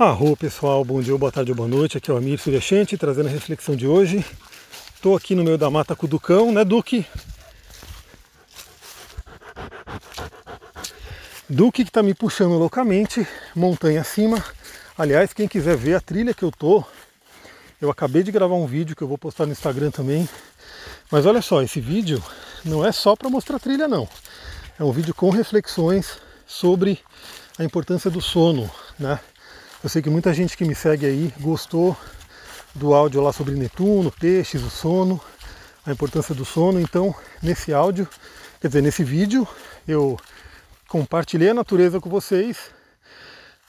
Arro pessoal, bom dia, boa tarde boa noite, aqui é o Amir Suryashanti trazendo a reflexão de hoje. Estou aqui no meio da mata com o Ducão, né Duque? Duque que está me puxando loucamente, montanha acima. Aliás, quem quiser ver a trilha que eu tô, eu acabei de gravar um vídeo que eu vou postar no Instagram também. Mas olha só, esse vídeo não é só para mostrar trilha não. É um vídeo com reflexões sobre a importância do sono, né? Eu sei que muita gente que me segue aí gostou do áudio lá sobre Netuno, peixes, o sono, a importância do sono. Então, nesse áudio, quer dizer, nesse vídeo, eu compartilhei a natureza com vocês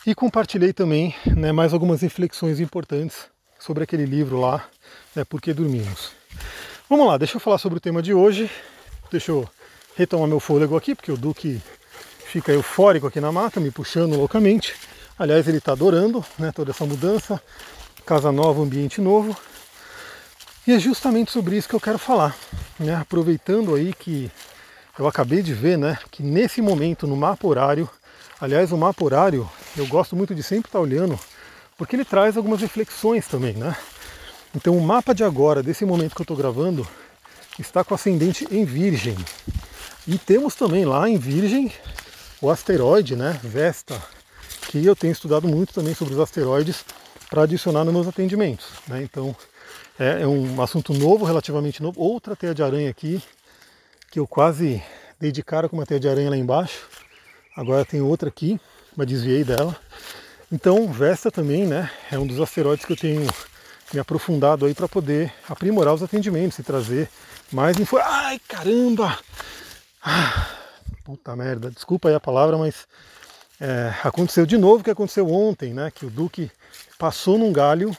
e compartilhei também né, mais algumas reflexões importantes sobre aquele livro lá, né, Por que Dormimos. Vamos lá, deixa eu falar sobre o tema de hoje. Deixa eu retomar meu fôlego aqui, porque o Duque fica eufórico aqui na mata, me puxando loucamente. Aliás, ele está adorando né, toda essa mudança, casa nova, ambiente novo. E é justamente sobre isso que eu quero falar. Né? Aproveitando aí que eu acabei de ver né, que nesse momento no mapa horário, aliás, o mapa horário eu gosto muito de sempre estar olhando, porque ele traz algumas reflexões também. Né? Então o mapa de agora, desse momento que eu estou gravando, está com ascendente em Virgem. E temos também lá em Virgem o asteroide, né, Vesta, que eu tenho estudado muito também sobre os asteroides para adicionar nos meus atendimentos. Né? Então é, é, um assunto novo, relativamente novo. Outra teia de aranha aqui, que eu quase dei de cara com uma teia de aranha lá embaixo. Agora tem outra aqui, mas desviei dela. Então Vesta também né, é um dos asteroides que eu tenho me aprofundado aí para poder aprimorar os atendimentos e trazer mais info. Ai caramba! Ah, puta merda, desculpa aí a palavra, mas é, aconteceu de novo o que aconteceu ontem, né? Que o Duque passou num galho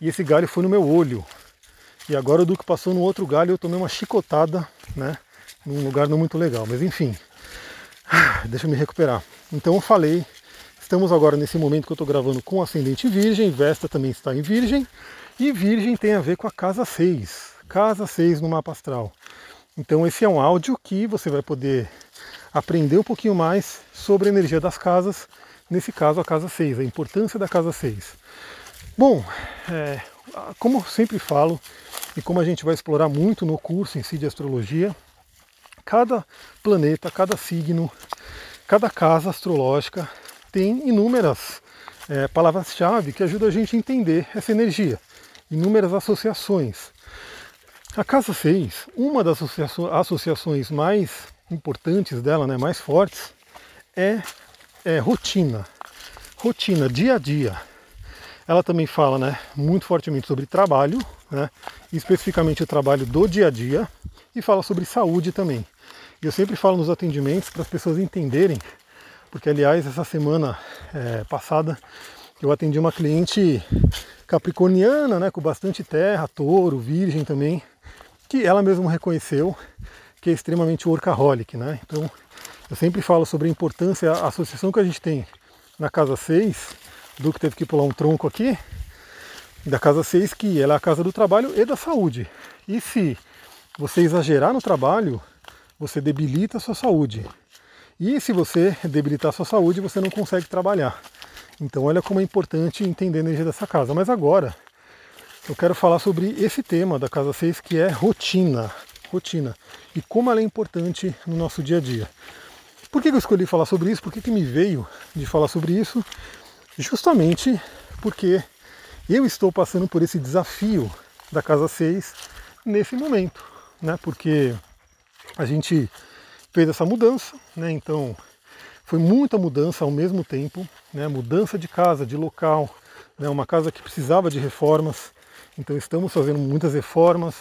e esse galho foi no meu olho. E agora o Duque passou num outro galho e eu tomei uma chicotada, né? Num lugar não muito legal. Mas enfim, deixa eu me recuperar. Então eu falei, estamos agora nesse momento que eu estou gravando com ascendente virgem, Vesta também está em virgem, e virgem tem a ver com a casa 6, casa 6 no mapa astral. Então esse é um áudio que você vai poder aprender um pouquinho mais sobre a energia das casas, nesse caso a casa 6, a importância da casa 6. Bom, é, como eu sempre falo, e como a gente vai explorar muito no curso em si de astrologia, cada planeta, cada signo, cada casa astrológica tem inúmeras é, palavras-chave que ajudam a gente a entender essa energia, inúmeras associações. A casa 6, uma das associações mais importantes dela, né, mais fortes, é, é rotina. Rotina, dia a dia. Ela também fala né, muito fortemente sobre trabalho, né, especificamente o trabalho do dia a dia, e fala sobre saúde também. E eu sempre falo nos atendimentos para as pessoas entenderem, porque aliás, essa semana é, passada eu atendi uma cliente capricorniana, né, com bastante terra, touro, virgem também, que ela mesma reconheceu que é extremamente workaholic, né? Então, eu sempre falo sobre a importância, a associação que a gente tem na casa 6, do que teve que pular um tronco aqui, da casa 6, que ela é a casa do trabalho e da saúde. E se você exagerar no trabalho, você debilita a sua saúde. E se você debilitar a sua saúde, você não consegue trabalhar. Então olha como é importante entender a energia dessa casa. Mas agora eu quero falar sobre esse tema da casa 6 que é rotina rotina e como ela é importante no nosso dia a dia. Por que eu escolhi falar sobre isso? Por que, que me veio de falar sobre isso? Justamente porque eu estou passando por esse desafio da Casa 6 nesse momento, né? Porque a gente fez essa mudança, né? Então foi muita mudança ao mesmo tempo, né? Mudança de casa, de local, né? Uma casa que precisava de reformas, então estamos fazendo muitas reformas,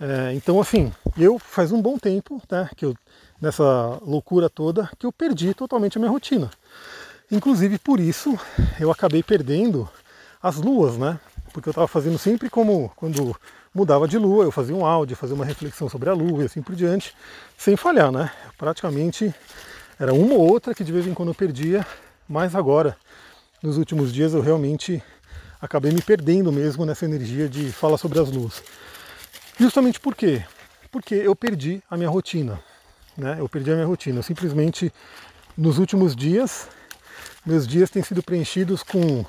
é, então, assim, eu faz um bom tempo, né, que eu, nessa loucura toda, que eu perdi totalmente a minha rotina. Inclusive por isso eu acabei perdendo as luas, né? Porque eu estava fazendo sempre como quando mudava de lua, eu fazia um áudio, fazia uma reflexão sobre a lua e assim por diante, sem falhar, né? Praticamente era uma ou outra que de vez em quando eu perdia, mas agora, nos últimos dias, eu realmente acabei me perdendo mesmo nessa energia de falar sobre as luas. Justamente por quê? Porque eu perdi a minha rotina. Né? Eu perdi a minha rotina. Eu simplesmente, nos últimos dias, meus dias têm sido preenchidos com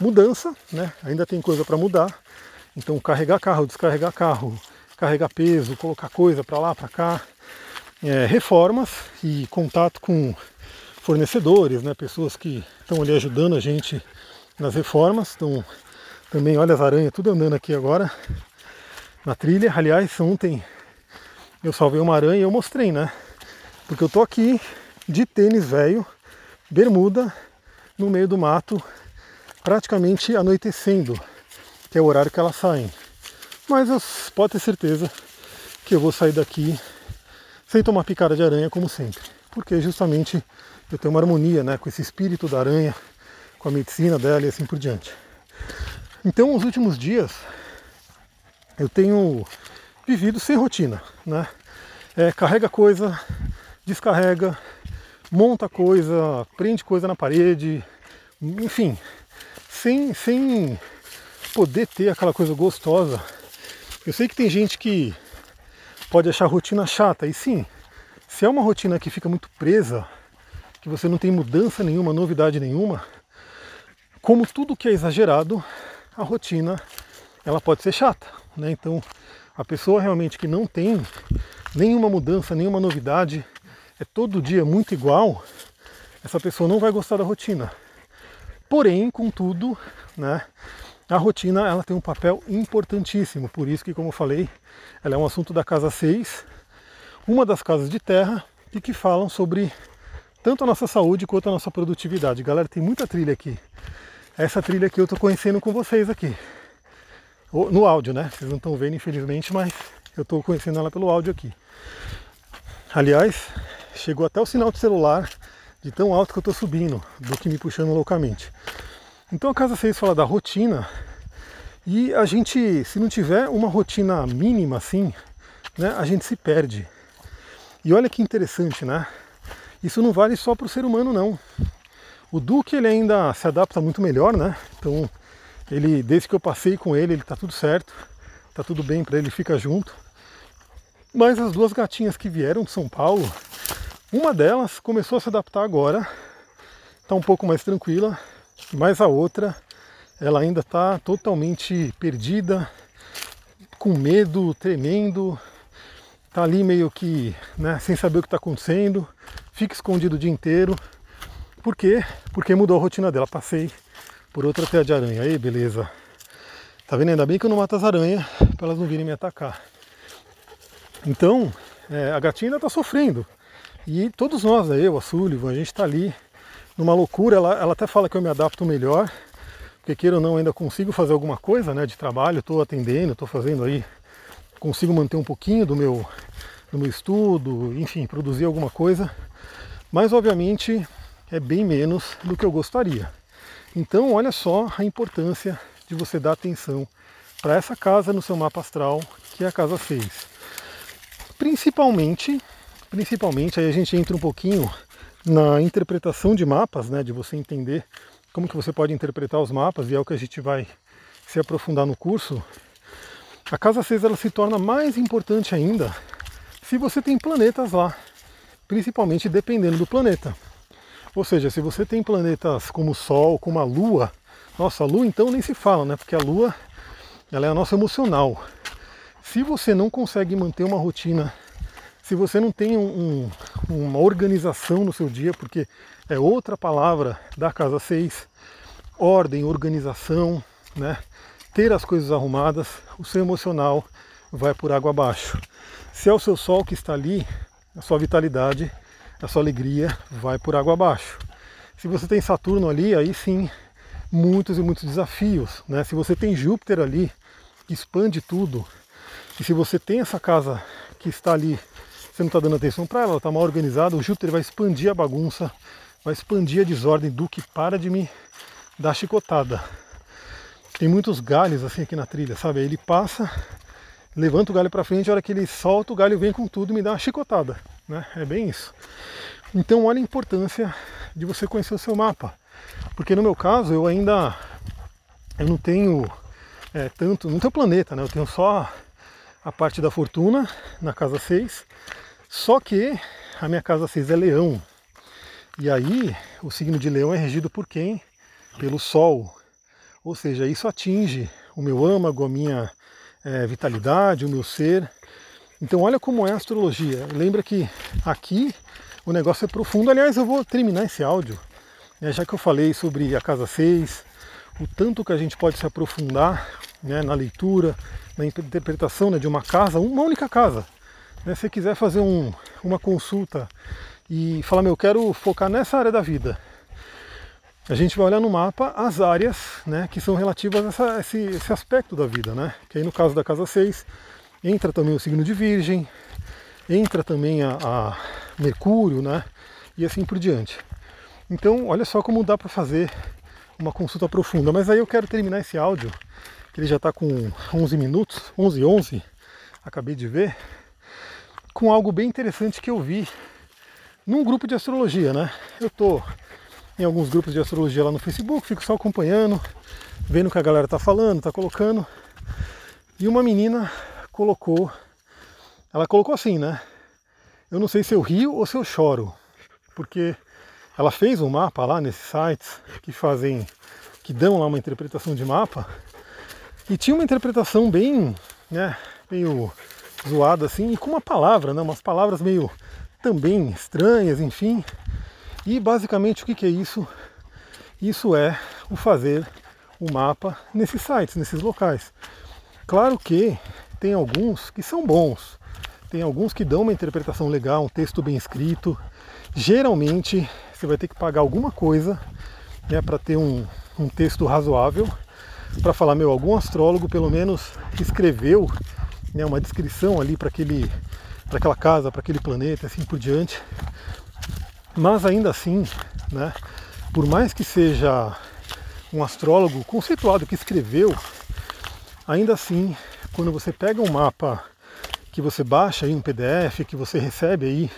mudança, né? Ainda tem coisa para mudar. Então carregar carro, descarregar carro, carregar peso, colocar coisa para lá, para cá, é, reformas e contato com fornecedores, né? Pessoas que estão ali ajudando a gente nas reformas. Então também olha as aranhas tudo andando aqui agora na trilha. Aliás, ontem eu salvei uma aranha e eu mostrei, né? Porque eu tô aqui de tênis velho, bermuda, no meio do mato, praticamente anoitecendo, que é o horário que elas saem. Mas eu, pode ter certeza que eu vou sair daqui sem tomar picada de aranha, como sempre. Porque justamente eu tenho uma harmonia né, com esse espírito da aranha, com a medicina dela e assim por diante. Então, os últimos dias eu tenho vivido sem rotina, né? É, carrega coisa, descarrega, monta coisa, prende coisa na parede, enfim, sem, sem poder ter aquela coisa gostosa. Eu sei que tem gente que pode achar rotina chata, e sim, se é uma rotina que fica muito presa, que você não tem mudança nenhuma, novidade nenhuma, como tudo que é exagerado, a rotina ela pode ser chata. Né? Então a pessoa realmente que não tem nenhuma mudança, nenhuma novidade, é todo dia muito igual, essa pessoa não vai gostar da rotina. Porém, contudo, né, a rotina ela tem um papel importantíssimo, por isso que, como eu falei, ela é um assunto da Casa 6, uma das casas de terra, e que falam sobre tanto a nossa saúde quanto a nossa produtividade. Galera, tem muita trilha aqui. Essa trilha aqui eu estou conhecendo com vocês aqui. No áudio, né? Vocês não estão vendo, infelizmente, mas eu estou conhecendo ela pelo áudio aqui. Aliás, chegou até o sinal de celular de tão alto que eu estou subindo, do que me puxando loucamente. Então a casa 6 fala da rotina e a gente, se não tiver uma rotina mínima assim, né, a gente se perde. E olha que interessante, né? Isso não vale só para o ser humano não. O Duque ele ainda se adapta muito melhor, né? Então ele, desde que eu passei com ele, ele está tudo certo, está tudo bem para ele, fica junto. Mas as duas gatinhas que vieram de São Paulo, uma delas começou a se adaptar agora, está um pouco mais tranquila, mas a outra, ela ainda está totalmente perdida, com medo, tremendo, está ali meio que né, sem saber o que está acontecendo, fica escondido o dia inteiro. Por quê? Porque mudou a rotina dela. Passei por outra teia de aranha. Aí, beleza. Tá vendo? Ainda bem que eu não mato as aranhas para elas não virem me atacar. Então, é, a gatinha ainda está sofrendo. E todos nós, né, eu, a Sullivan, a gente está ali numa loucura. Ela, ela até fala que eu me adapto melhor, porque queira ou não, ainda consigo fazer alguma coisa né, de trabalho. Estou atendendo, estou fazendo aí, consigo manter um pouquinho do meu, do meu estudo, enfim, produzir alguma coisa. Mas, obviamente, é bem menos do que eu gostaria. Então, olha só a importância de você dar atenção para essa casa no seu mapa astral, que é a casa 6. Principalmente Principalmente, aí a gente entra um pouquinho na interpretação de mapas, né, de você entender como que você pode interpretar os mapas, e é o que a gente vai se aprofundar no curso. A casa 6 ela se torna mais importante ainda se você tem planetas lá, principalmente dependendo do planeta. Ou seja, se você tem planetas como o Sol, como a Lua, nossa, a Lua então nem se fala, né? Porque a Lua ela é a nossa emocional. Se você não consegue manter uma rotina se você não tem um, um, uma organização no seu dia, porque é outra palavra da casa 6, ordem, organização, né? ter as coisas arrumadas, o seu emocional vai por água abaixo. Se é o seu sol que está ali, a sua vitalidade, a sua alegria vai por água abaixo. Se você tem Saturno ali, aí sim, muitos e muitos desafios. Né? Se você tem Júpiter ali, que expande tudo, e se você tem essa casa que está ali você não está dando atenção para ela, está mal organizada, o Júpiter vai expandir a bagunça, vai expandir a desordem do que para de me dar chicotada. Tem muitos galhos assim aqui na trilha, sabe? Aí ele passa, levanta o galho para frente, a hora que ele solta, o galho vem com tudo e me dá uma chicotada, né? É bem isso. Então olha a importância de você conhecer o seu mapa. Porque no meu caso eu ainda eu não tenho é, tanto, não tenho planeta, né? Eu tenho só a parte da fortuna na casa 6 só que a minha casa 6 é leão. E aí o signo de leão é regido por quem? Pelo Sol. Ou seja, isso atinge o meu âmago, a minha é, vitalidade, o meu ser. Então olha como é a astrologia. Lembra que aqui o negócio é profundo. Aliás, eu vou terminar esse áudio, né, já que eu falei sobre a casa 6, o tanto que a gente pode se aprofundar né, na leitura, na interpretação né, de uma casa, uma única casa. Né, se você quiser fazer um, uma consulta e falar, meu, eu quero focar nessa área da vida, a gente vai olhar no mapa as áreas né, que são relativas a essa, esse, esse, aspecto da vida. Né? Que aí no caso da casa 6, entra também o signo de Virgem, entra também a, a Mercúrio, né? E assim por diante. Então, olha só como dá para fazer uma consulta profunda. Mas aí eu quero terminar esse áudio, que ele já está com 11 minutos, 11 11, acabei de ver, com algo bem interessante que eu vi num grupo de astrologia, né? Eu tô em alguns grupos de astrologia lá no Facebook, fico só acompanhando, vendo o que a galera tá falando, tá colocando. E uma menina colocou, ela colocou assim, né? Eu não sei se eu rio ou se eu choro, porque ela fez um mapa lá nesses sites que fazem, que dão lá uma interpretação de mapa, e tinha uma interpretação bem, né, meio zoada assim, e com uma palavra, né, umas palavras meio também estranhas, enfim. E basicamente o que, que é isso? Isso é o fazer o mapa nesses sites, nesses locais. Claro que tem alguns que são bons, tem alguns que dão uma interpretação legal, um texto bem escrito. Geralmente você vai ter que pagar alguma coisa né, para ter um, um texto razoável, para falar, meu, algum astrólogo pelo menos escreveu né, uma descrição ali para aquele para aquela casa, para aquele planeta, assim por diante. Mas ainda assim, né, por mais que seja um astrólogo conceituado que escreveu, ainda assim, quando você pega um mapa que você baixa aí um PDF, que você recebe aí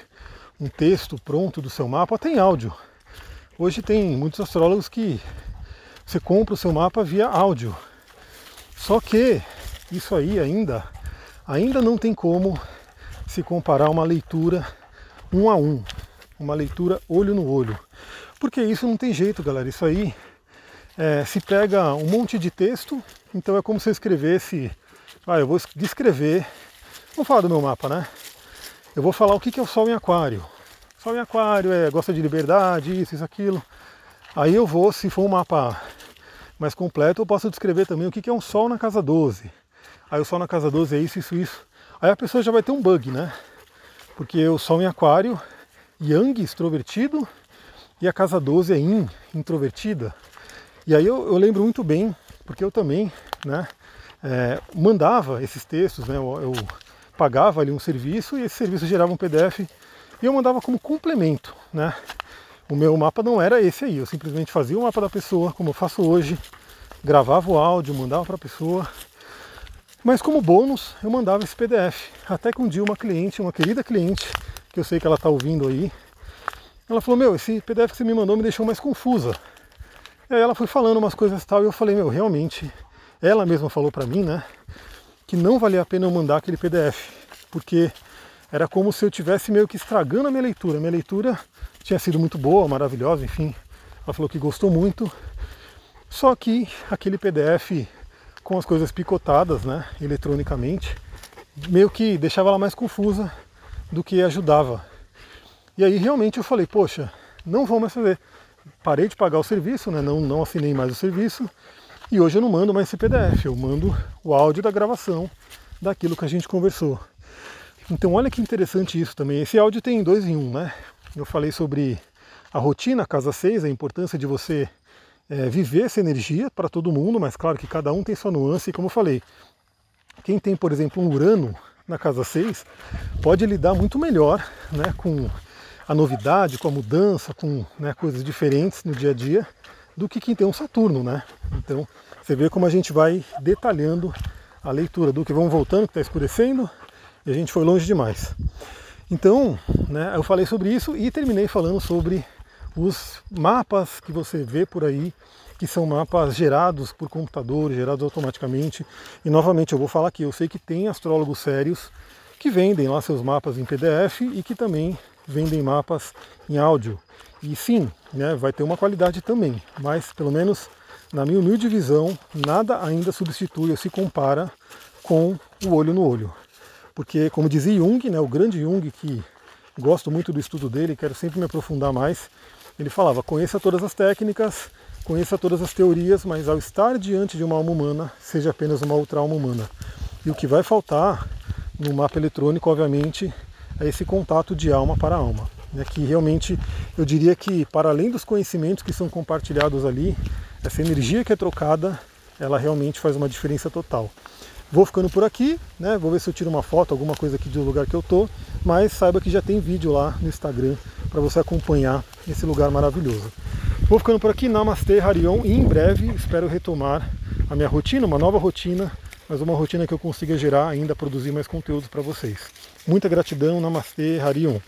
um texto pronto do seu mapa, tem áudio. Hoje tem muitos astrólogos que você compra o seu mapa via áudio. Só que isso aí ainda ainda não tem como se comparar uma leitura um a um, uma leitura olho no olho. Porque isso não tem jeito, galera. Isso aí é, se pega um monte de texto, então é como se eu escrevesse, ah, eu vou descrever Vamos falar do meu mapa, né? Eu vou falar o que é o Sol em Aquário. Sol em Aquário é gosta de liberdade, isso, isso, aquilo. Aí eu vou, se for um mapa mais completo, eu posso descrever também o que é um Sol na casa 12. Aí o Sol na casa 12 é isso, isso, isso. Aí a pessoa já vai ter um bug, né? Porque o Sol em Aquário, Yang, extrovertido, e a casa 12 é Yin, introvertida. E aí eu, eu lembro muito bem, porque eu também, né, é, mandava esses textos, né, eu, eu pagava ali um serviço e esse serviço gerava um PDF e eu mandava como complemento, né? O meu mapa não era esse aí, eu simplesmente fazia o mapa da pessoa, como eu faço hoje, gravava o áudio, mandava para a pessoa. Mas como bônus, eu mandava esse PDF. Até que um dia uma cliente, uma querida cliente, que eu sei que ela está ouvindo aí, ela falou: Meu, esse PDF que você me mandou me deixou mais confusa. E aí ela foi falando umas coisas tal, e eu falei: Meu, realmente, ela mesma falou para mim, né? que não valia a pena eu mandar aquele PDF, porque era como se eu tivesse meio que estragando a minha leitura. Minha leitura tinha sido muito boa, maravilhosa, enfim. Ela falou que gostou muito. Só que aquele PDF com as coisas picotadas, né, eletronicamente, meio que deixava ela mais confusa do que ajudava. E aí realmente eu falei, poxa, não vou mais fazer. Parei de pagar o serviço, né, não, não assinei mais o serviço e hoje eu não mando mais esse PDF, eu mando o áudio da gravação daquilo que a gente conversou. Então olha que interessante isso também. Esse áudio tem dois em um, né? Eu falei sobre a rotina, casa 6, a importância de você é, viver essa energia para todo mundo, mas claro que cada um tem sua nuance, e como eu falei, quem tem, por exemplo, um Urano na casa 6 pode lidar muito melhor né, com a novidade, com a mudança, com né, coisas diferentes no dia a dia do que quem tem um Saturno, né? Então você vê como a gente vai detalhando a leitura do que vamos voltando, que está escurecendo, e a gente foi longe demais. Então, né, eu falei sobre isso e terminei falando sobre os mapas que você vê por aí, que são mapas gerados por computador, gerados automaticamente. E novamente eu vou falar aqui, eu sei que tem astrólogos sérios que vendem lá seus mapas em PDF e que também vendem mapas em áudio. E sim, né, vai ter uma qualidade também, mas pelo menos na minha humilde visão, nada ainda substitui ou se compara com o olho no olho. Porque, como dizia Jung, né, o grande Jung, que gosto muito do estudo dele, quero sempre me aprofundar mais, ele falava: conheça todas as técnicas, conheça todas as teorias, mas ao estar diante de uma alma humana, seja apenas uma outra alma humana. E o que vai faltar no mapa eletrônico, obviamente, é esse contato de alma para alma. Né, que realmente eu diria que, para além dos conhecimentos que são compartilhados ali, essa energia que é trocada, ela realmente faz uma diferença total. Vou ficando por aqui, né? Vou ver se eu tiro uma foto, alguma coisa aqui do lugar que eu tô, mas saiba que já tem vídeo lá no Instagram para você acompanhar esse lugar maravilhoso. Vou ficando por aqui, Namastê, Harion, e em breve espero retomar a minha rotina, uma nova rotina, mas uma rotina que eu consiga gerar ainda, produzir mais conteúdos para vocês. Muita gratidão, Namastê, Harion.